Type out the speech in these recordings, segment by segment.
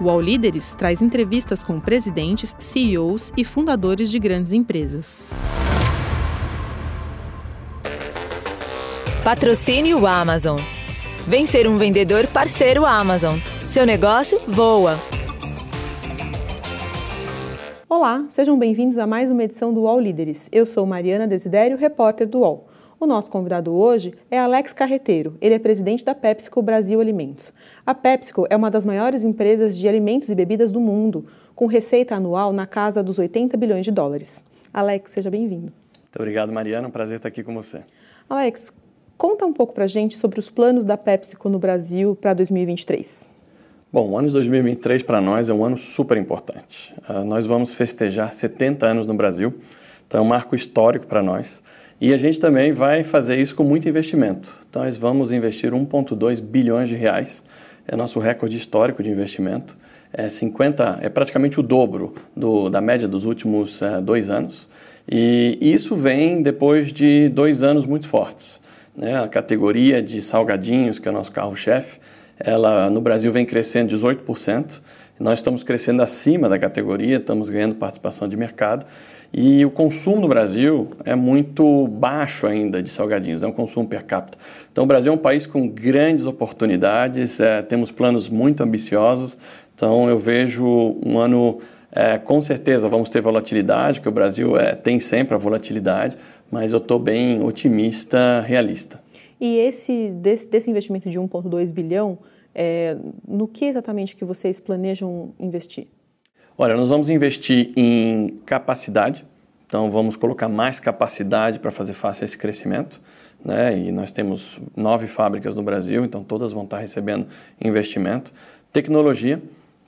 O All Líderes traz entrevistas com presidentes, CEOs e fundadores de grandes empresas. Patrocínio Amazon. Vem ser um vendedor parceiro Amazon. Seu negócio voa. Olá, sejam bem-vindos a mais uma edição do UOL Líderes. Eu sou Mariana Desidério, repórter do UOL. O nosso convidado hoje é Alex Carreteiro. Ele é presidente da PepsiCo Brasil Alimentos. A PepsiCo é uma das maiores empresas de alimentos e bebidas do mundo, com receita anual na casa dos 80 bilhões de dólares. Alex, seja bem-vindo. Muito obrigado, Mariana. Um prazer estar aqui com você. Alex, Conta um pouco para a gente sobre os planos da PepsiCo no Brasil para 2023. Bom, o ano de 2023 para nós é um ano super importante. Uh, nós vamos festejar 70 anos no Brasil, então é um marco histórico para nós. E a gente também vai fazer isso com muito investimento. Então nós vamos investir 1,2 bilhões de reais, é nosso recorde histórico de investimento. É 50, é praticamente o dobro do, da média dos últimos uh, dois anos. E isso vem depois de dois anos muito fortes. Né? A categoria de salgadinhos, que é o nosso carro-chefe, ela no Brasil vem crescendo 18%. Nós estamos crescendo acima da categoria, estamos ganhando participação de mercado. E o consumo no Brasil é muito baixo ainda de salgadinhos, é um consumo per capita. Então, o Brasil é um país com grandes oportunidades, é, temos planos muito ambiciosos. Então, eu vejo um ano, é, com certeza, vamos ter volatilidade, que o Brasil é, tem sempre a volatilidade, mas eu estou bem otimista, realista. E esse desse, desse investimento de 1,2 bilhão, é, no que exatamente que vocês planejam investir? Olha, nós vamos investir em capacidade, então vamos colocar mais capacidade para fazer face a esse crescimento. Né? E nós temos nove fábricas no Brasil, então todas vão estar recebendo investimento. Tecnologia,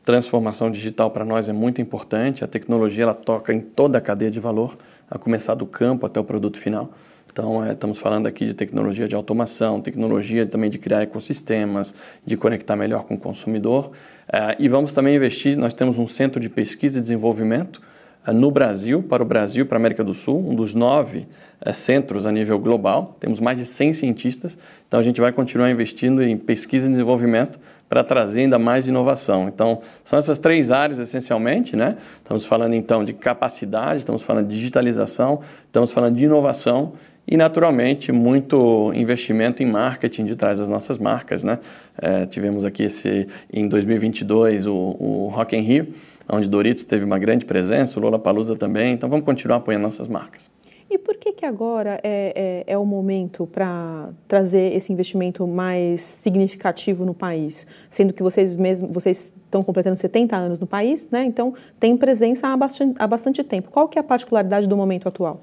transformação digital para nós é muito importante. A tecnologia ela toca em toda a cadeia de valor a começar do campo até o produto final. Então, é, estamos falando aqui de tecnologia de automação, tecnologia também de criar ecossistemas, de conectar melhor com o consumidor. É, e vamos também investir, nós temos um centro de pesquisa e desenvolvimento é, no Brasil, para o Brasil, para a América do Sul, um dos nove é, centros a nível global. Temos mais de 100 cientistas, então a gente vai continuar investindo em pesquisa e desenvolvimento para trazer ainda mais inovação. Então, são essas três áreas essencialmente, né? Estamos falando então de capacidade, estamos falando de digitalização, estamos falando de inovação e, naturalmente, muito investimento em marketing de trás das nossas marcas, né? É, tivemos aqui esse, em 2022 o, o Rock in Rio, onde Doritos teve uma grande presença, o Lollapalooza também, então vamos continuar apoiando nossas marcas. E por que, que agora é, é, é o momento para trazer esse investimento mais significativo no país? Sendo que vocês mesmo, vocês estão completando 70 anos no país, né? então tem presença há bastante, há bastante tempo. Qual que é a particularidade do momento atual?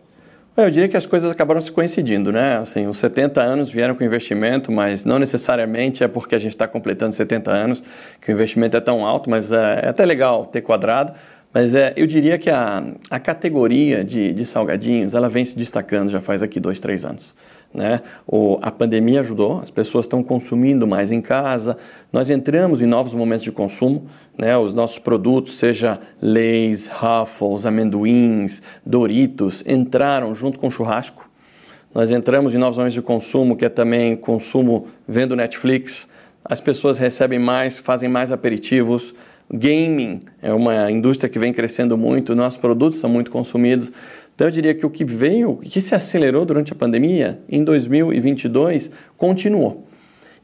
Eu diria que as coisas acabaram se coincidindo, né? Assim, os 70 anos vieram com investimento, mas não necessariamente é porque a gente está completando 70 anos que o investimento é tão alto, mas é, é até legal ter quadrado. Mas é, eu diria que a, a categoria de, de salgadinhos ela vem se destacando já faz aqui dois, três anos. Né? O, a pandemia ajudou, as pessoas estão consumindo mais em casa, nós entramos em novos momentos de consumo, né? os nossos produtos, seja Lay's, Ruffles, amendoins, Doritos, entraram junto com o churrasco. Nós entramos em novos momentos de consumo, que é também consumo vendo Netflix, as pessoas recebem mais, fazem mais aperitivos, Gaming é uma indústria que vem crescendo muito, nossos produtos são muito consumidos. Então eu diria que o que veio, o que se acelerou durante a pandemia, em 2022, continuou.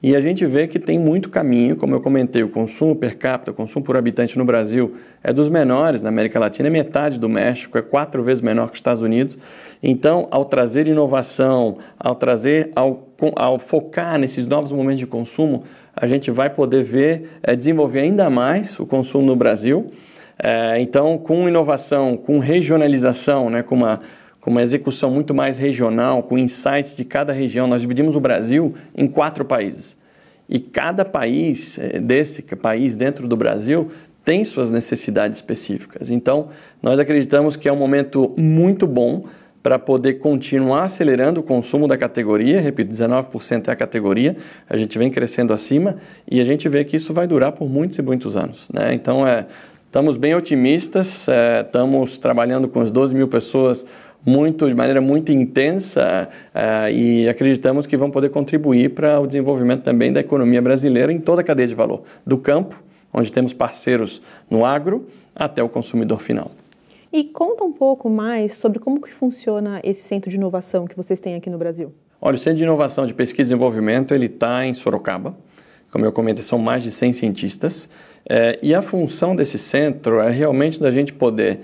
E a gente vê que tem muito caminho, como eu comentei, o consumo per capita, o consumo por habitante no Brasil é dos menores na América Latina, é metade do México, é quatro vezes menor que os Estados Unidos. Então, ao trazer inovação, ao trazer, ao, ao focar nesses novos momentos de consumo, a gente vai poder ver, é, desenvolver ainda mais o consumo no Brasil. É, então, com inovação, com regionalização, né, com, uma, com uma execução muito mais regional, com insights de cada região, nós dividimos o Brasil em quatro países. E cada país é, desse país dentro do Brasil tem suas necessidades específicas. Então, nós acreditamos que é um momento muito bom para poder continuar acelerando o consumo da categoria. Repito, 19% é a categoria, a gente vem crescendo acima e a gente vê que isso vai durar por muitos e muitos anos. Né? Então, é, estamos bem otimistas, é, estamos trabalhando com as 12 mil pessoas muito, de maneira muito intensa é, e acreditamos que vão poder contribuir para o desenvolvimento também da economia brasileira em toda a cadeia de valor, do campo onde temos parceiros no agro até o consumidor final. E conta um pouco mais sobre como que funciona esse centro de inovação que vocês têm aqui no Brasil. Olha, o Centro de Inovação de Pesquisa e Desenvolvimento ele está em Sorocaba. Como eu comentei, são mais de 100 cientistas. É, e a função desse centro é realmente da gente poder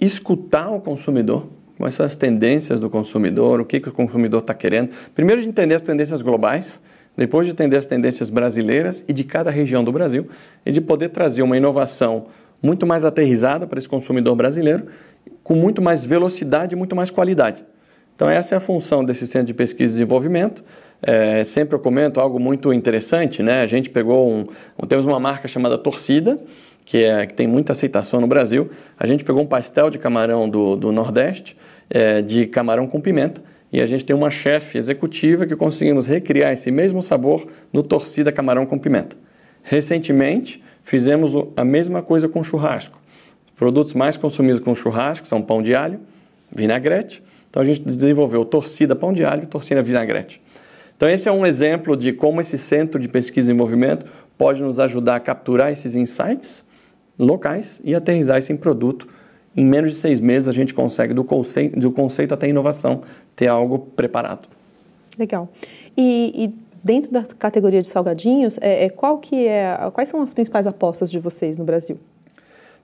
escutar o consumidor, quais são as tendências do consumidor, o que, que o consumidor está querendo. Primeiro, de entender as tendências globais, depois de entender as tendências brasileiras e de cada região do Brasil, e de poder trazer uma inovação muito mais aterrizada para esse consumidor brasileiro, com muito mais velocidade e muito mais qualidade. Então, essa é a função desse Centro de Pesquisa e Desenvolvimento. É, sempre eu comento algo muito interessante, né? A gente pegou um, temos uma marca chamada Torcida, que, é, que tem muita aceitação no Brasil. A gente pegou um pastel de camarão do, do Nordeste, é, de camarão com pimenta, e a gente tem uma chefe executiva que conseguimos recriar esse mesmo sabor no Torcida Camarão com Pimenta. Recentemente, fizemos a mesma coisa com churrasco. Os produtos mais consumidos com churrasco são pão de alho, vinagrete. Então a gente desenvolveu torcida pão de alho e torcida vinagrete. Então, esse é um exemplo de como esse centro de pesquisa e desenvolvimento pode nos ajudar a capturar esses insights locais e aterrizar isso em produto. Em menos de seis meses, a gente consegue, do conceito, do conceito até a inovação, ter algo preparado. Legal. E, e dentro da categoria de salgadinhos, é, é, qual que é, quais são as principais apostas de vocês no Brasil?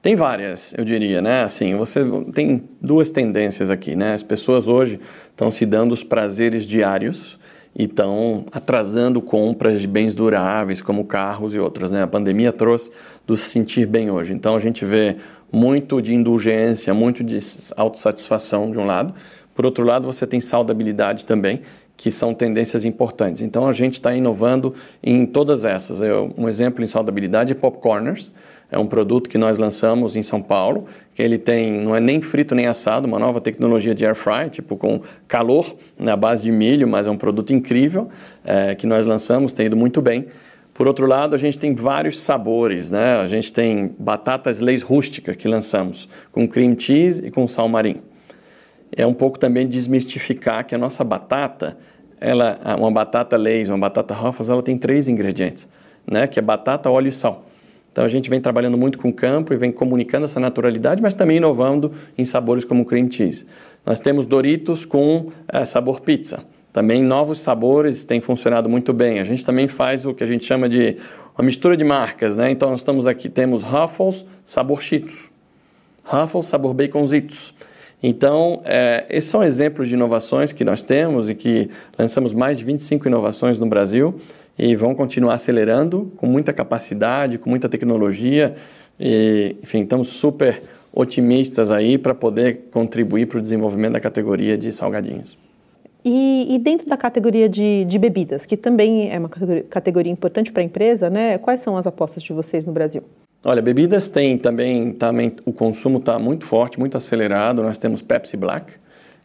Tem várias, eu diria, né? Assim, você tem duas tendências aqui, né? As pessoas hoje estão se dando os prazeres diários e estão atrasando compras de bens duráveis, como carros e outras. Né? A pandemia trouxe do se sentir bem hoje. Então a gente vê muito de indulgência, muito de autossatisfação de um lado. Por outro lado, você tem saudabilidade também, que são tendências importantes. Então a gente está inovando em todas essas. Um exemplo em saudabilidade é Popcorners é um produto que nós lançamos em São Paulo, que ele tem, não é nem frito nem assado, uma nova tecnologia de air fry, tipo com calor na base de milho, mas é um produto incrível é, que nós lançamos, tem ido muito bem. Por outro lado, a gente tem vários sabores, né? A gente tem batatas leis rústica que lançamos com cream cheese e com sal marinho. É um pouco também desmistificar que a nossa batata, ela, uma batata leis, uma batata Ruffles, ela tem três ingredientes, né? Que é batata, óleo e sal. Então a gente vem trabalhando muito com o campo e vem comunicando essa naturalidade, mas também inovando em sabores como cream cheese. Nós temos Doritos com é, sabor pizza. Também novos sabores têm funcionado muito bem. A gente também faz o que a gente chama de uma mistura de marcas, né? Então nós estamos aqui, temos Ruffles, sabor Cheetos. Ruffles, sabor Baconzitos. Então, é, esses são exemplos de inovações que nós temos e que lançamos mais de 25 inovações no Brasil e vão continuar acelerando com muita capacidade, com muita tecnologia. E, enfim, estamos super otimistas aí para poder contribuir para o desenvolvimento da categoria de salgadinhos. E, e dentro da categoria de, de, bebidas, que também é uma categoria, categoria importante para a empresa, né? Quais são as apostas de vocês no Brasil? Olha, bebidas tem também, também o consumo está muito forte, muito acelerado. Nós temos Pepsi Black,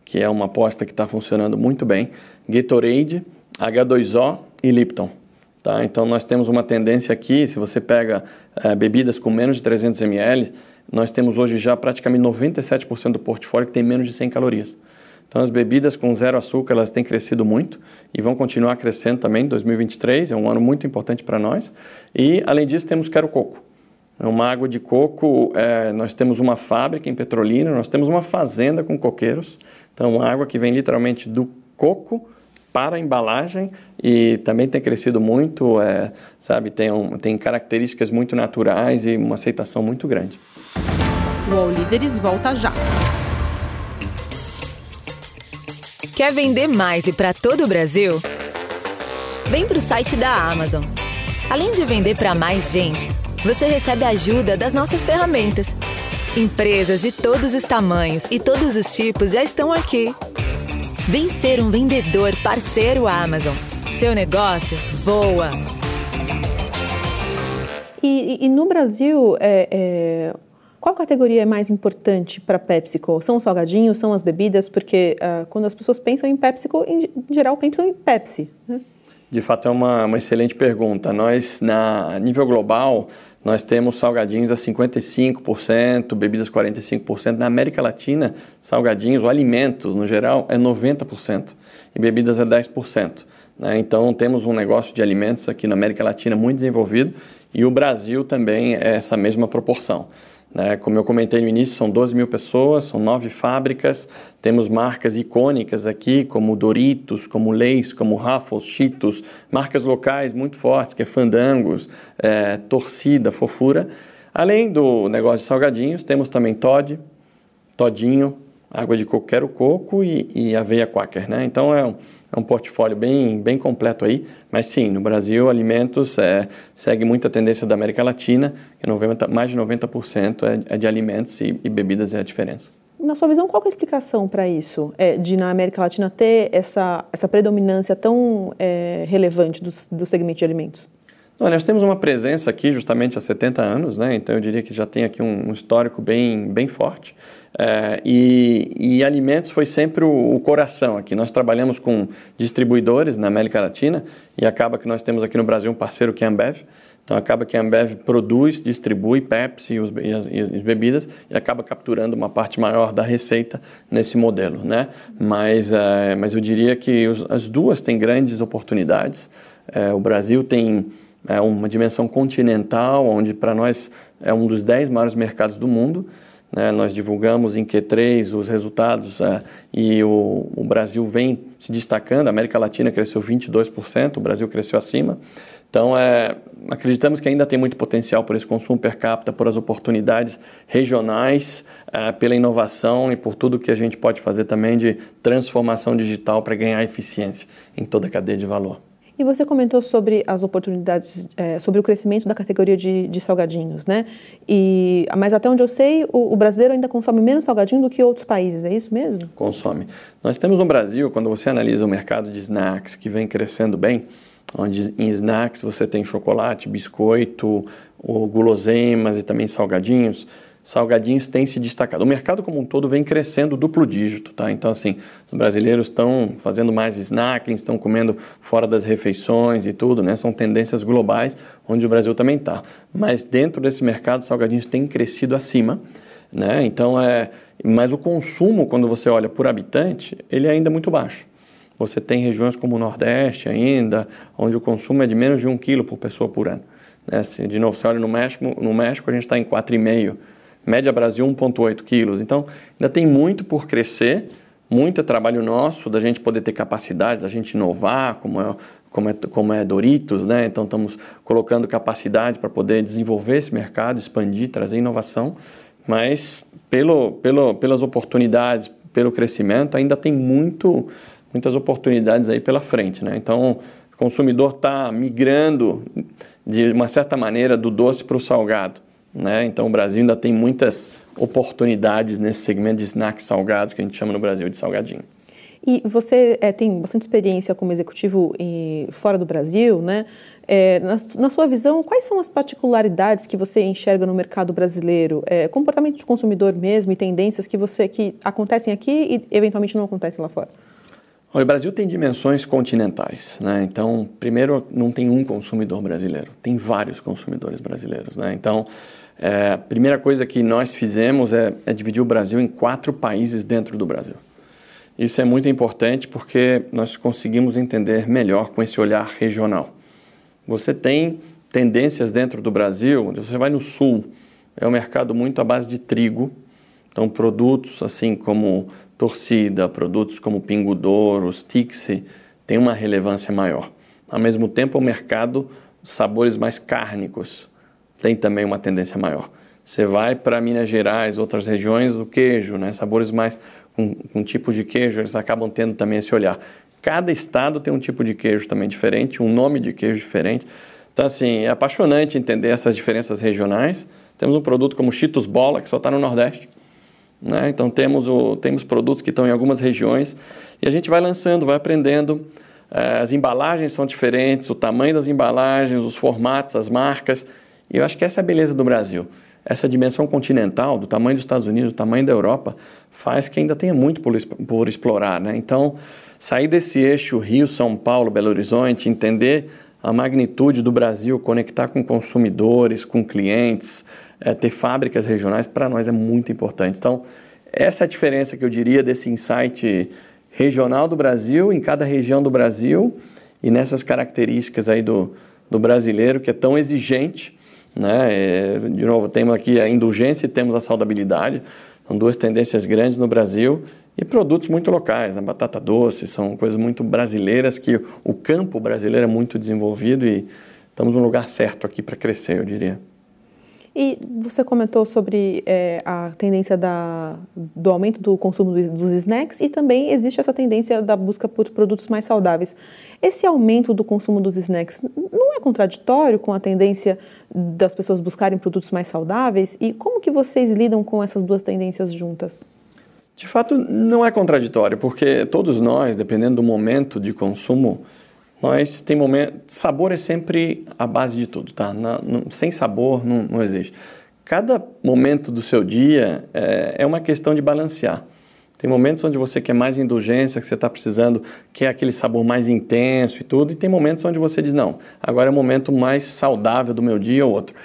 que é uma aposta que está funcionando muito bem, Gatorade, H2O e Lipton. Tá? Então, nós temos uma tendência aqui, se você pega é, bebidas com menos de 300 ml, nós temos hoje já praticamente 97% do portfólio que tem menos de 100 calorias. Então, as bebidas com zero açúcar, elas têm crescido muito e vão continuar crescendo também em 2023, é um ano muito importante para nós. E, além disso, temos Quero Coco. É uma água de coco, é, nós temos uma fábrica em Petrolina, nós temos uma fazenda com coqueiros. Então, uma água que vem literalmente do coco para a embalagem e também tem crescido muito, é, sabe, tem, um, tem características muito naturais e uma aceitação muito grande. O All Líderes volta já. Quer vender mais e para todo o Brasil? Vem para o site da Amazon. Além de vender para mais gente, você recebe ajuda das nossas ferramentas. Empresas de todos os tamanhos e todos os tipos já estão aqui Vem ser um vendedor parceiro Amazon. Seu negócio voa. E, e no Brasil, é, é, qual categoria é mais importante para PepsiCo? São os salgadinhos, são as bebidas? Porque uh, quando as pessoas pensam em PepsiCo, em, em geral pensam em Pepsi. Né? De fato, é uma, uma excelente pergunta. Nós, na nível global, nós temos salgadinhos a 55%, bebidas 45%. Na América Latina, salgadinhos ou alimentos, no geral, é 90% e bebidas é 10%. Né? Então, temos um negócio de alimentos aqui na América Latina muito desenvolvido E o Brasil também é essa mesma proporção. Né? Como eu comentei no início, são 12 mil pessoas, são nove fábricas, temos marcas icônicas aqui, como Doritos, como Leis, como Ruffles, Cheetos, marcas locais muito fortes, que é Fandangos, é, Torcida, Fofura. Além do negócio de salgadinhos, temos também Todd, Todinho, água de coco quero coco e, e aveia quaker, né? Então é um, é um portfólio bem, bem completo aí, mas sim, no Brasil alimentos é, segue muita tendência da América Latina, e 90, mais de 90% é, é de alimentos e, e, bebidas é a diferença. Na sua visão, qual é a explicação para isso, é, de na América Latina ter essa, essa predominância tão é, relevante do, do segmento de alimentos? Não, nós temos uma presença aqui justamente há 70 anos, né? então eu diria que já tem aqui um, um histórico bem, bem forte. É, e, e, alimentos foi sempre o, o, coração aqui. Nós trabalhamos com distribuidores na América Latina e acaba que nós temos aqui no Brasil um parceiro que é a Ambev. Então acaba que a Ambev produz, distribui Pepsi e, os, e, as, e, as, bebidas e acaba capturando uma parte maior da receita nesse modelo, né? Mas, é, mas eu diria que os, as duas têm grandes oportunidades. É, o Brasil tem é uma dimensão continental, onde para nós é um dos 10 maiores mercados do mundo. Né? Nós divulgamos em Q3 os resultados é, e o, o, Brasil vem se destacando. A América Latina cresceu 22%, o Brasil cresceu acima. Então, é, acreditamos que ainda tem muito potencial por esse consumo per capita, por as oportunidades regionais, é, pela inovação e por tudo que a gente pode fazer também de transformação digital para ganhar eficiência em toda a cadeia de valor. E você comentou sobre as oportunidades, é, sobre o crescimento da categoria de, de, salgadinhos, né? E, mas até onde eu sei, o, o, brasileiro ainda consome menos salgadinho do que outros países, é isso mesmo? Consome. Nós temos no Brasil, quando você analisa o mercado de snacks, que vem crescendo bem, onde em snacks você tem chocolate, biscoito, guloseimas e também salgadinhos, salgadinhos têm se destacado. O mercado como um todo vem crescendo duplo dígito, tá? Então, assim, os brasileiros estão fazendo mais snacking, estão comendo fora das refeições e tudo, né? São tendências globais, onde o Brasil também está. Mas dentro desse mercado, salgadinhos têm crescido acima, né? Então, é... Mas o consumo, quando você olha por habitante, ele é ainda muito baixo. Você tem regiões como o Nordeste ainda, onde o consumo é de menos de um quilo por pessoa por ano. Né? De novo, você olha no México, no México a gente está em 4,5 Média Brasil 1,8 quilos. Então, ainda tem muito por crescer, muito trabalho nosso da gente poder ter capacidade, da gente inovar, como é, como é, como é Doritos, né? Então, estamos colocando capacidade para poder desenvolver esse mercado, expandir, trazer inovação. Mas, pelo, pelo, pelas oportunidades, pelo crescimento, ainda tem muito, muitas oportunidades aí pela frente, né? Então, o consumidor está migrando, de uma certa maneira, do doce para o salgado. Né? Então o Brasil ainda tem muitas oportunidades nesse segmento de snacks salgados que a gente chama no Brasil de salgadinho. E você é, tem bastante experiência como executivo em, fora do Brasil, né? É, na, na, sua visão, quais são as particularidades que você enxerga no mercado brasileiro? É, comportamento de consumidor mesmo e tendências que você que acontecem aqui e eventualmente não acontecem lá fora? Olha, o Brasil tem dimensões continentais, né? Então, primeiro, não tem um consumidor brasileiro, tem vários consumidores brasileiros, né? Então, é, a primeira coisa que nós fizemos é, é dividir o Brasil em quatro países dentro do Brasil. Isso é muito importante porque nós conseguimos entender melhor com esse olhar regional. Você tem tendências dentro do Brasil, você vai no sul, é um mercado muito à base de trigo, então produtos assim como torcida, produtos como Pingo Stixi, tem uma relevância maior. Ao mesmo tempo, o mercado sabores mais cárnicos, tem também uma tendência maior. Você vai para Minas Gerais, outras regiões do queijo, né? sabores mais com, com tipos de queijo, eles acabam tendo também esse olhar. Cada estado tem um tipo de queijo também diferente, um nome de queijo diferente. Então, assim, é apaixonante entender essas diferenças regionais. Temos um produto como Cheetos Bola, que só está no Nordeste. Né? Então, temos, o, temos produtos que estão em algumas regiões e a gente vai lançando, vai aprendendo. Eh, as embalagens são diferentes, o tamanho das embalagens, os formatos, as marcas. E eu acho que essa é a beleza do Brasil. Essa dimensão continental, do tamanho dos Estados Unidos, do tamanho da Europa, faz que ainda tenha muito por, por explorar. Né? Então, sair desse eixo Rio, São Paulo, Belo Horizonte, entender a magnitude do Brasil, conectar com consumidores, com clientes, é, ter fábricas regionais, para nós é muito importante. Então, essa é a diferença que eu diria desse insight regional do Brasil, em cada região do Brasil, e nessas características aí do, do brasileiro, que é tão exigente Né? É, de novo, temos aqui a indulgência e temos a saudabilidade. São duas tendências grandes no Brasil e produtos muito locais. A batata doce são coisas muito brasileiras que o campo brasileiro é muito desenvolvido e estamos no lugar certo aqui para crescer, eu diria. E você comentou sobre é, a tendência da, do aumento do consumo dos, dos, snacks e também existe essa tendência da busca por produtos mais saudáveis. Esse aumento do consumo dos snacks não é contraditório com a tendência das pessoas buscarem produtos mais saudáveis? E como que vocês lidam com essas duas tendências juntas? De fato, não é contraditório, porque todos nós, dependendo do momento de consumo, nós tem momento. Sabor é sempre a base de tudo, tá? Na, no, sem sabor não, não existe. Cada momento do seu dia é, é uma questão de balancear. Tem momentos onde você quer mais indulgência, que você está precisando, quer aquele sabor mais intenso e tudo, e tem momentos onde você diz, não, agora é o momento mais saudável do meu dia ou outro.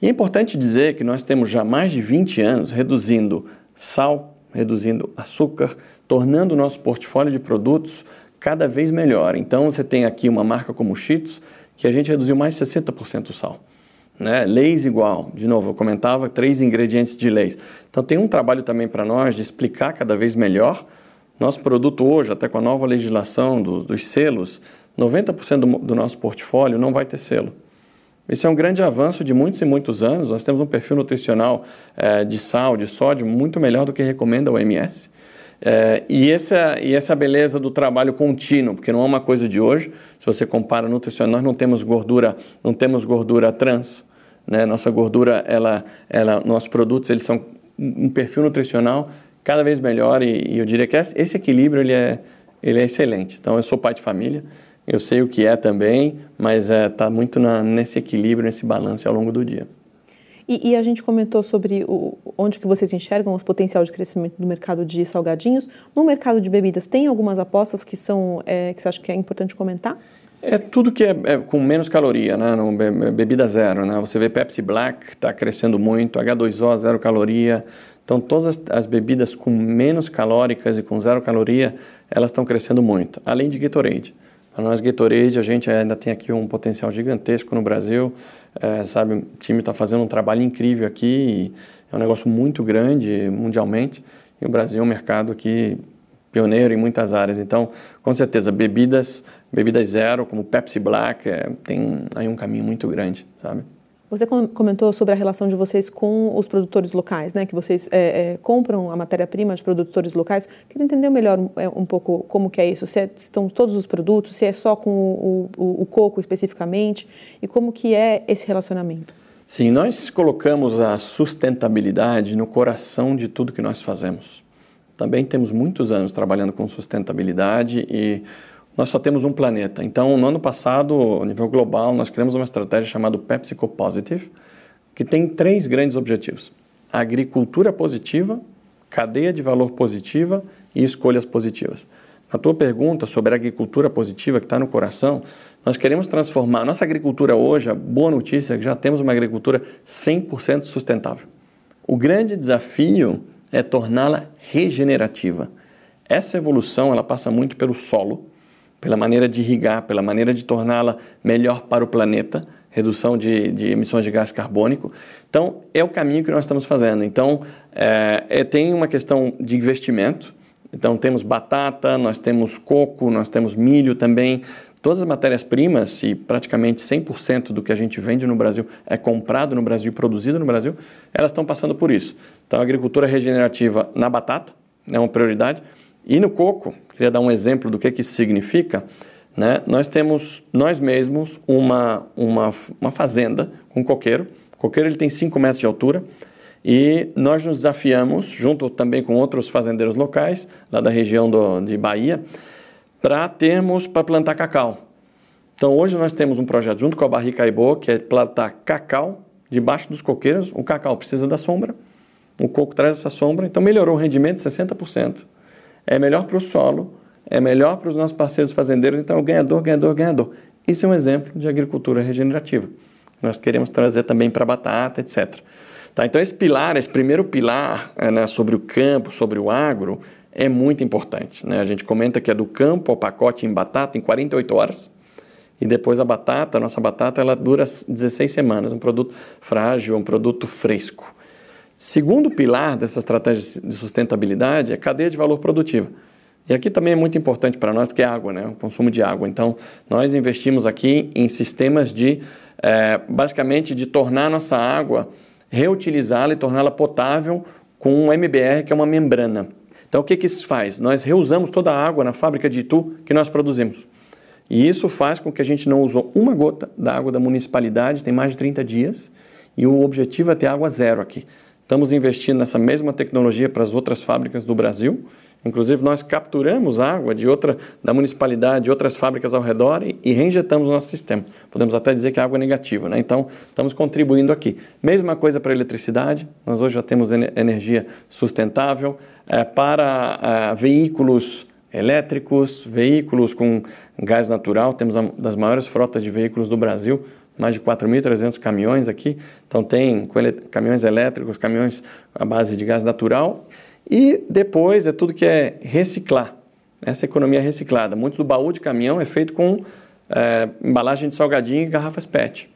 E é importante dizer que nós temos já mais de 20 anos reduzindo sal, reduzindo açúcar, tornando o nosso portfólio de produtos cada vez melhor. Então você tem aqui uma marca como Cheetos, que a gente reduziu mais de 60% o sal. Né? Leis igual, de novo, eu comentava três ingredientes de leis. Então tem um trabalho também para nós de explicar cada vez melhor. Nosso produto hoje, até com a nova legislação do, dos selos, 90% do, do nosso portfólio não vai ter selo. Isso é um grande avanço de muitos e muitos anos. Nós temos um perfil nutricional é, de sal, de sódio, muito melhor do que recomenda a OMS. É, e, essa, e essa beleza do trabalho contínuo, porque não é uma coisa de hoje. Se você compara nutricional, nós não temos gordura, não temos gordura trans. Né? Nossa gordura, ela, ela, nossos produtos, eles são um perfil nutricional cada vez melhor e, e eu diria que esse equilíbrio ele é, ele é excelente. Então, eu sou pai de família, eu sei o que é também, mas está é, tá muito na, nesse equilíbrio, nesse balanço ao longo do dia. E, e, a gente comentou sobre o, onde que vocês enxergam o potencial de crescimento do mercado de salgadinhos. No mercado de bebidas, tem algumas apostas que são é, que você acha que é importante comentar? É tudo que é, é com menos caloria, né? No, bebida zero, né? Você vê Pepsi Black está crescendo muito, H2O zero caloria. Então todas as, as bebidas com menos calóricas e com zero caloria, elas estão crescendo muito. Além de Gatorade. Para nós, Gatorade, a gente ainda tem aqui um potencial gigantesco no Brasil. É, sabe, o time está fazendo um trabalho incrível aqui. é um negócio muito grande mundialmente. E o Brasil é um mercado aqui pioneiro em muitas áreas. Então, com certeza, bebidas, bebidas zero, como Pepsi Black, é, tem aí um caminho muito grande, sabe? Você comentou sobre a relação de vocês com os produtores locais, né? Que vocês é, é, compram a matéria-prima de produtores locais. Queria entender melhor é, um pouco como que é isso. Se, é, se estão todos os produtos, se é só com o, o, o, coco especificamente e como que é esse relacionamento. Sim, nós colocamos a sustentabilidade no coração de tudo que nós fazemos. Também temos muitos anos trabalhando com sustentabilidade e nós só temos um planeta. Então, no ano passado, a nível global, nós criamos uma estratégia chamada PepsiCo Positive, que tem três grandes objetivos: agricultura positiva, cadeia de valor positiva e escolhas positivas. Na tua pergunta sobre a agricultura positiva que está no coração, nós queremos transformar nossa agricultura hoje. A boa notícia é que já temos uma agricultura 100% sustentável. O grande desafio é torná-la regenerativa. Essa evolução ela passa muito pelo solo pela maneira de irrigar, pela maneira de torná-la melhor para o planeta, redução de, de, emissões de gás carbônico. Então, é o caminho que nós estamos fazendo. Então, é, é, tem uma questão de investimento. Então, temos batata, nós temos coco, nós temos milho também. Todas as matérias-primas, e praticamente 100% do que a gente vende no Brasil é comprado no Brasil produzido no Brasil, elas estão passando por isso. Então, a agricultura regenerativa na batata é uma prioridade. E no coco, queria dar um exemplo do que, que isso significa. Né? Nós temos, nós mesmos, uma, uma, uma fazenda com coqueiro. O coqueiro ele tem 5 metros de altura. E nós nos desafiamos, junto também com outros fazendeiros locais, lá da região do, de Bahia, para termos, para plantar cacau. Então hoje nós temos um projeto junto com a Barrica Ibo, que é plantar cacau debaixo dos coqueiros. O cacau precisa da sombra, o coco traz essa sombra, então melhorou o rendimento de 60% é melhor para o solo, é melhor para os nossos parceiros fazendeiros, então ganhador, ganhador, ganhador. Isso é um exemplo de agricultura regenerativa. Nós queremos trazer também para batata, etc. Tá, então esse pilar, esse primeiro pilar é, né, sobre o campo, sobre o agro, é muito importante. Né? A gente comenta que é do campo ao pacote em batata em 48 horas. E depois a batata, a nossa batata, ela dura 16 semanas, um produto frágil, um produto fresco. Segundo pilar dessa estratégia de sustentabilidade é a cadeia de valor produtiva. E aqui também é muito importante para nós, porque é água, né? o consumo de água. Então, nós investimos aqui em sistemas de, é, basicamente, de tornar a nossa água, reutilizá-la e torná-la potável com um MBR, que é uma membrana. Então, o que, que isso faz? Nós reusamos toda a água na fábrica de Itu que nós produzimos. E isso faz com que a gente não usou uma gota da água da municipalidade, tem mais de 30 dias, e o objetivo é ter água zero aqui. Estamos investindo nessa mesma tecnologia para as outras fábricas do Brasil. Inclusive, nós capturamos água de outra, da municipalidade, de outras fábricas ao redor e, e reinjetamos no nosso sistema. Podemos até dizer que a água é negativa, né? Então, estamos contribuindo aqui. Mesma coisa para a eletricidade, nós hoje já temos energia sustentável. É, para é, veículos elétricos, veículos com gás natural. Temos uma das maiores frotas de veículos do Brasil, mais de 4.300 caminhões aqui. Então, tem caminhões elétricos, caminhões à base de gás natural. E depois é tudo que é reciclar, essa economia reciclada. Muito do baú de caminhão é feito com é, embalagem de salgadinho e garrafas PET.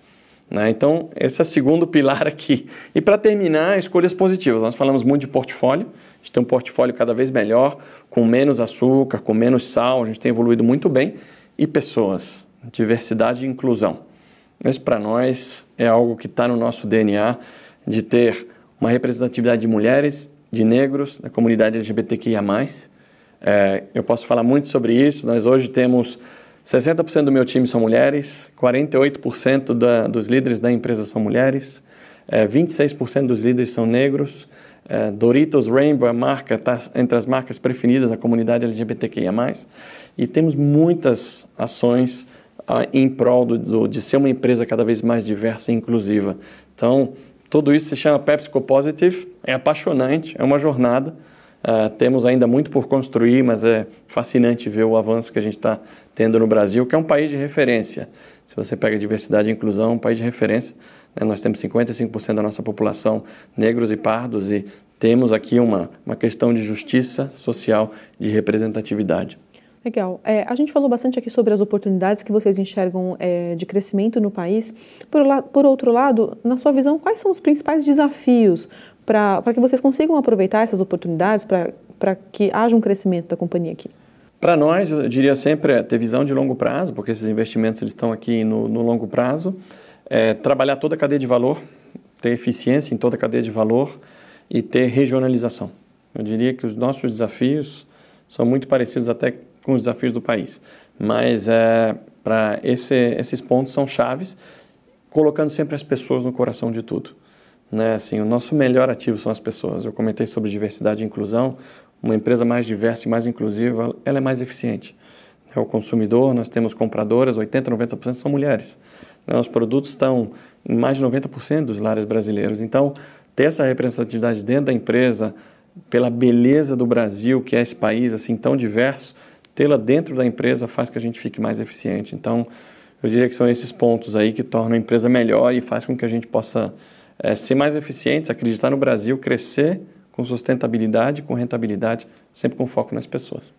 Né? Então, esse é o segundo pilar aqui. E para terminar, escolhas positivas. Nós falamos muito de portfólio. A gente tem um portfólio cada vez melhor, com menos açúcar, com menos sal. A gente tem evoluído muito bem. E pessoas, diversidade e inclusão. Isso para nós é algo que está no nosso DNA de ter uma representatividade de mulheres, de negros, da comunidade LGBTQIA+. É, eu posso falar muito sobre isso. Nós hoje temos 60% do meu time são mulheres, 48% da, dos líderes da empresa são mulheres, é, 26% dos líderes são negros. É, Doritos Rainbow, a marca, está entre as marcas preferidas da comunidade LGBTQIA. E temos muitas ações ah, em prol do, do, de ser uma empresa cada vez mais diversa e inclusiva. Então, tudo isso se chama PepsiCo Positive, é apaixonante, é uma jornada. Uh, temos ainda muito por construir, mas é fascinante ver o avanço que a gente está tendo no Brasil, que é um país de referência. Se você pega diversidade e inclusão, é um país de referência. Né? Nós temos 55% da nossa população negros e pardos e temos aqui uma, uma questão de justiça social, de representatividade. Legal. É, a gente falou bastante aqui sobre as oportunidades que vocês enxergam é, de crescimento no país. Por, por, outro lado, na sua visão, quais são os principais desafios para que vocês consigam aproveitar essas oportunidades para que haja um crescimento da companhia aqui? Para nós, eu diria sempre é ter visão de longo prazo, porque esses investimentos eles estão aqui no, no longo prazo, é, trabalhar toda a cadeia de valor, ter eficiência em toda a cadeia de valor e ter regionalização. Eu diria que os nossos desafios são muito parecidos até com os desafios do país, mas é, para esse, esses pontos são chaves, colocando sempre as pessoas no coração de tudo. Né? Assim, o nosso melhor ativo são as pessoas. Eu comentei sobre diversidade e inclusão. Uma empresa mais diversa e mais inclusiva, ela é mais eficiente. É o consumidor, nós temos compradoras, 80%, 90% são mulheres. Né? Os produtos estão em mais de 90% dos lares brasileiros. Então, ter essa representatividade dentro da empresa, pela beleza do Brasil, que é esse país assim tão diverso, tê-la dentro da empresa faz que a gente fique mais eficiente. Então, eu diria que são esses pontos aí que tornam a empresa melhor e faz com que a gente possa é, ser mais eficientes, acreditar no Brasil, crescer com sustentabilidade, com rentabilidade, sempre com foco nas pessoas.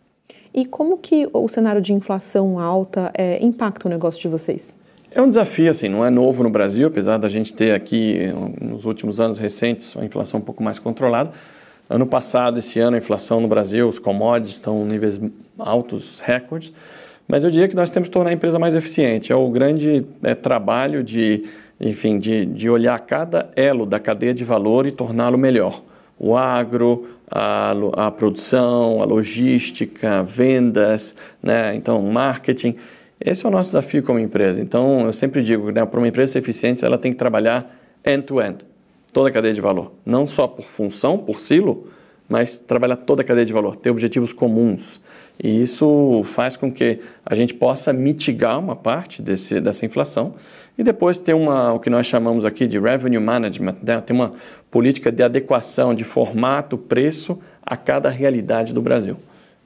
E como que o cenário de inflação alta é, impacta o negócio de vocês? É um desafio, assim, não é novo no Brasil, apesar da gente ter aqui, nos últimos anos recentes, uma inflação um pouco mais controlada. Ano passado, esse ano, a inflação no Brasil, os commodities estão em níveis altos, recordes, mas eu diria que nós temos que tornar a empresa mais eficiente. É o grande é, trabalho de enfim, de, de olhar cada elo da cadeia de valor e torná-lo melhor. O agro, a, a produção, a logística, vendas, né? então marketing. Esse é o nosso desafio como empresa. Então, eu sempre digo, né, para uma empresa ser eficiente, ela tem que trabalhar end-to-end, -end, toda a cadeia de valor. Não só por função, por silo, mas trabalhar toda a cadeia de valor, ter objetivos comuns. E isso faz com que a gente possa mitigar uma parte desse, dessa inflação e depois ter uma, o que nós chamamos aqui de revenue management, né? tem uma política de adequação de formato, preço a cada realidade do Brasil.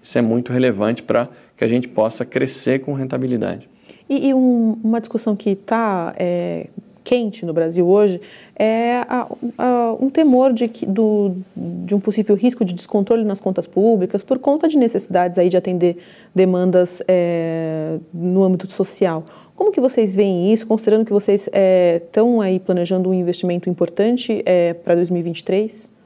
Isso é muito relevante para que a gente possa crescer com rentabilidade. E, e um, uma discussão que está é, quente no Brasil hoje é a, a, um temor de, que, do, de um possível risco de descontrole nas contas públicas por conta de necessidades aí de atender demandas é, no âmbito social. Como que vocês veem isso, considerando que vocês estão é, aí planejando um investimento importante é, para 2023?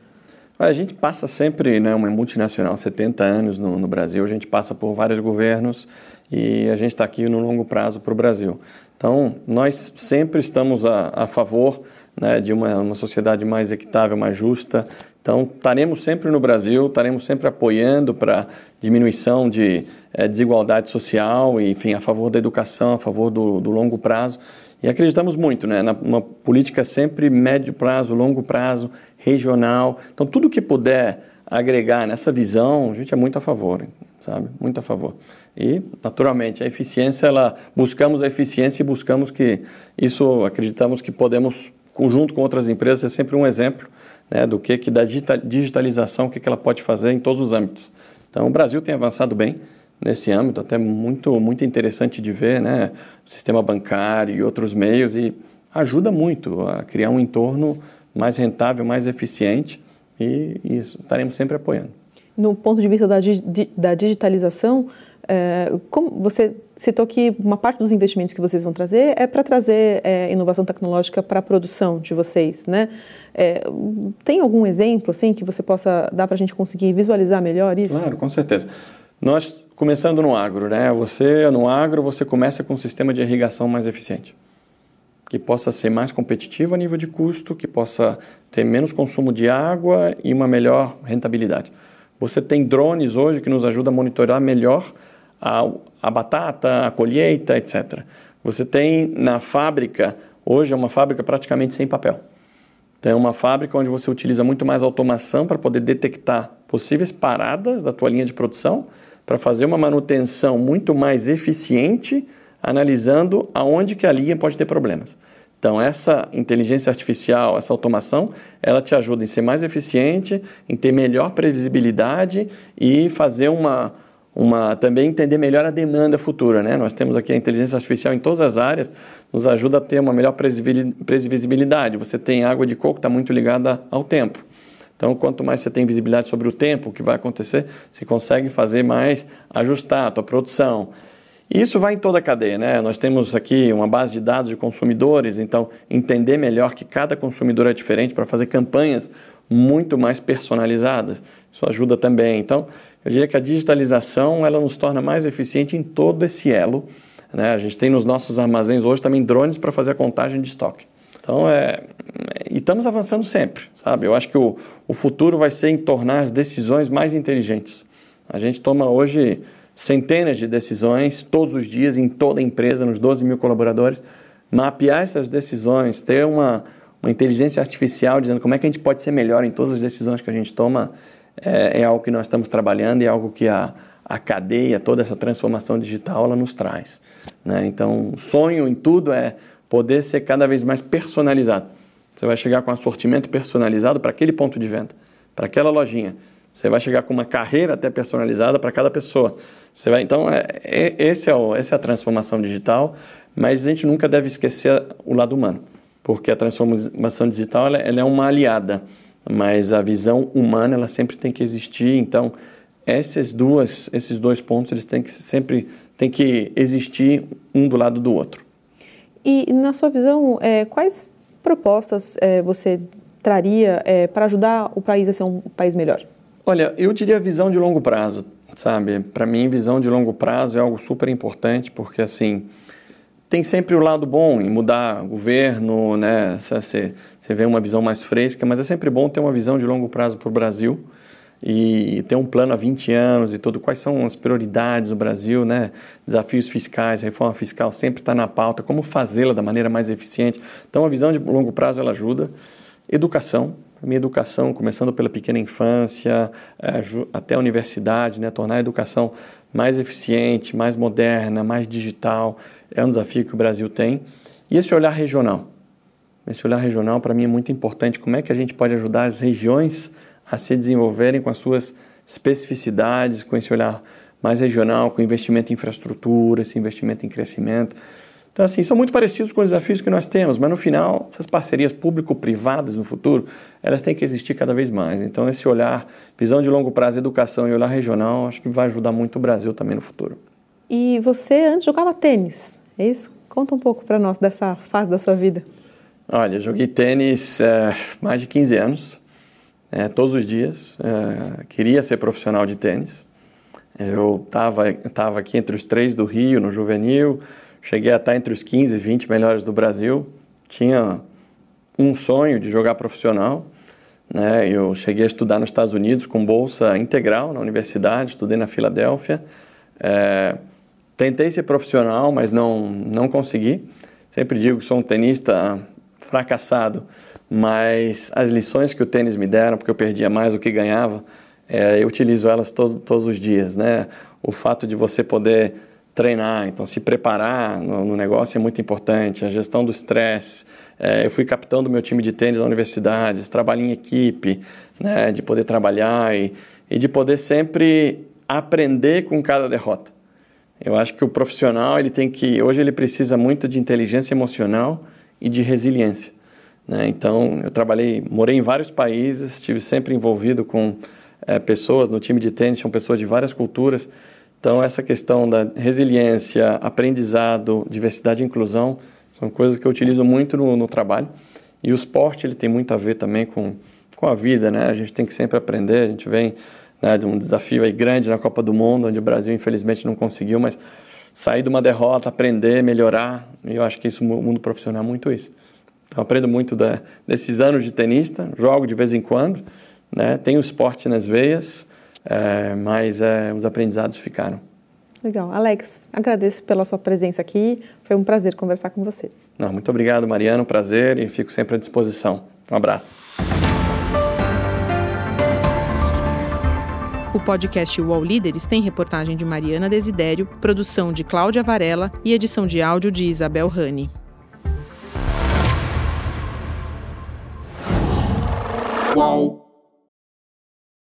A gente passa sempre, né, uma multinacional, 70 anos no, no Brasil, a gente passa por vários governos e a gente está aqui no longo prazo para o Brasil. Então, nós sempre estamos a, a favor né, de uma, uma sociedade mais equitável, mais justa. Então, estaremos sempre no Brasil, estaremos sempre apoiando para diminuição de é, desigualdade social, enfim, a favor da educação, a favor do, do longo prazo. E acreditamos muito né, numa política sempre médio prazo, longo prazo, regional. Então, tudo que puder agregar nessa visão, a gente é muito a favor, sabe? Muito a favor. E, naturalmente, a eficiência, ela, buscamos a eficiência e buscamos que isso, acreditamos que podemos, junto com outras empresas, é sempre um exemplo né, do que, que da digitalização, o que, que ela pode fazer em todos os âmbitos. Então, o Brasil tem avançado bem nesse âmbito, até muito, muito interessante de ver, né? O sistema bancário e outros meios, e ajuda muito a criar um entorno mais rentável, mais eficiente, e, e estaremos sempre apoiando. No ponto de vista da, da digitalização, é, como você citou que uma parte dos investimentos que vocês vão trazer é para trazer é, inovação tecnológica para a produção de vocês, né? É, tem algum exemplo assim que você possa dar para a gente conseguir visualizar melhor isso? Claro, com certeza. Nós começando no agro, né? Você no agro você começa com um sistema de irrigação mais eficiente, que possa ser mais competitivo a nível de custo, que possa ter menos consumo de água e uma melhor rentabilidade. Você tem drones hoje que nos ajudam a monitorar melhor a, a batata, a colheita, etc. Você tem na fábrica, hoje é uma fábrica praticamente sem papel. Então é uma fábrica onde você utiliza muito mais automação para poder detectar possíveis paradas da tua linha de produção, para fazer uma manutenção muito mais eficiente, analisando aonde que a linha pode ter problemas. Então, essa inteligência artificial, essa automação, ela te ajuda em ser mais eficiente, em ter melhor previsibilidade e fazer uma, uma também entender melhor a demanda futura. Né? Nós temos aqui a inteligência artificial em todas as áreas, nos ajuda a ter uma melhor previsibilidade. Você tem água de coco, está muito ligada ao tempo. Então, quanto mais você tem visibilidade sobre o tempo, o que vai acontecer, você consegue fazer mais, ajustar a tua produção. E isso vai em toda a cadeia, né? Nós temos aqui uma base de dados de consumidores, então entender melhor que cada consumidor é diferente para fazer campanhas muito mais personalizadas. Isso ajuda também. Então, eu diria que a digitalização ela nos torna mais eficiente em todo esse elo. Né? A gente tem nos nossos armazéns hoje também drones para fazer a contagem de estoque. Então, é, e estamos avançando sempre, sabe? Eu acho que o, o futuro vai ser em tornar as decisões mais inteligentes. A gente toma hoje centenas de decisões todos os dias em toda a empresa, nos 12 mil colaboradores. Mapear essas decisões, ter uma, uma inteligência artificial dizendo como é que a gente pode ser melhor em todas as decisões que a gente toma, é, é algo que nós estamos trabalhando e é algo que a, a cadeia, toda essa transformação digital, ela nos traz. Né? Então, sonho em tudo é poder ser cada vez mais personalizado. Você vai chegar com um assortimento personalizado para aquele ponto de venda, para aquela lojinha. Você vai chegar com uma carreira até personalizada para cada pessoa. Você vai, então, é, é, esse é o, essa é a transformação digital, mas a gente nunca deve esquecer o lado humano, porque a transformação digital ela, ela é uma aliada mas a visão humana ela sempre tem que existir. Então, essas duas, esses dois pontos eles têm que sempre tem que existir um do lado do outro. E na sua visão, é, quais propostas é, você traria é, para ajudar o país a ser um país melhor? Olha, eu diria visão de longo prazo, sabe? Para mim, visão de longo prazo é algo super importante porque assim tem sempre o lado bom em mudar governo, né? Você, você vê uma visão mais fresca, mas é sempre bom ter uma visão de longo prazo para o Brasil e ter um plano há 20 anos e tudo. Quais são as prioridades do Brasil, né? Desafios fiscais, reforma fiscal sempre está na pauta. Como fazê-la da maneira mais eficiente? Então, a visão de longo prazo ela ajuda. Educação, minha educação, começando pela pequena infância é, até a universidade, né? Tornar a educação mais eficiente, mais moderna, mais digital é um desafio que o Brasil tem. E esse olhar regional. Esse olhar regional, para mim, é muito importante. Como é que a gente pode ajudar as regiões a se desenvolverem com as suas especificidades, com esse olhar mais regional, com investimento em infraestrutura, esse investimento em crescimento. Então, assim, são muito parecidos com os desafios que nós temos, mas no final, essas parcerias público-privadas no futuro, elas têm que existir cada vez mais. Então, esse olhar, visão de longo prazo, educação e olhar regional, acho que vai ajudar muito o Brasil também no futuro. E você antes jogava tênis, é isso? Conta um pouco para nós dessa fase da sua vida. Olha, joguei tênis é, mais de 15 anos, é, todos os dias. É, queria ser profissional de tênis. Eu estava tava aqui entre os três do Rio, no juvenil, cheguei a estar entre os 15 e 20 melhores do Brasil. Tinha um sonho de jogar profissional. Né? Eu cheguei a estudar nos Estados Unidos com bolsa integral na universidade, estudei na Filadélfia. É, tentei ser profissional, mas não, não consegui. Sempre digo que sou um tenista fracassado, mas as lições que o tênis me deram, porque eu perdia mais do que ganhava, é, eu utilizo elas todo, todos os dias, né? O fato de você poder treinar, então se preparar no, no negócio é muito importante, a gestão do estresse. É, eu fui capitão do meu time de tênis na universidade, trabalho em equipe, né? De poder trabalhar e, e de poder sempre aprender com cada derrota. Eu acho que o profissional ele tem que hoje ele precisa muito de inteligência emocional e de resiliência. Né? Então, eu trabalhei, morei em vários países, estive sempre envolvido com é, pessoas no time de tênis, são pessoas de várias culturas. Então, essa questão da resiliência, aprendizado, diversidade e inclusão são coisas que eu utilizo muito no, no trabalho. E o esporte ele tem muito a ver também com, com a vida, né? A gente tem que sempre aprender. A gente vem né, de um desafio aí grande na Copa do Mundo, onde o Brasil infelizmente não conseguiu, mas sair de uma derrota, aprender, melhorar. E eu acho que isso, o mundo profissional é muito isso. Então, aprendo muito da, desses anos de tenista, jogo de vez em quando, né? tenho esporte nas veias, é, mas é, os aprendizados ficaram. Legal. Alex, agradeço pela sua presença aqui. Foi um prazer conversar com você. Não, muito obrigado, Mariano. Prazer e fico sempre à disposição. Um abraço. O podcast UOL Líderes tem reportagem de Mariana Desidério, produção de Cláudia Varela e edição de áudio de Isabel Rani. UOL.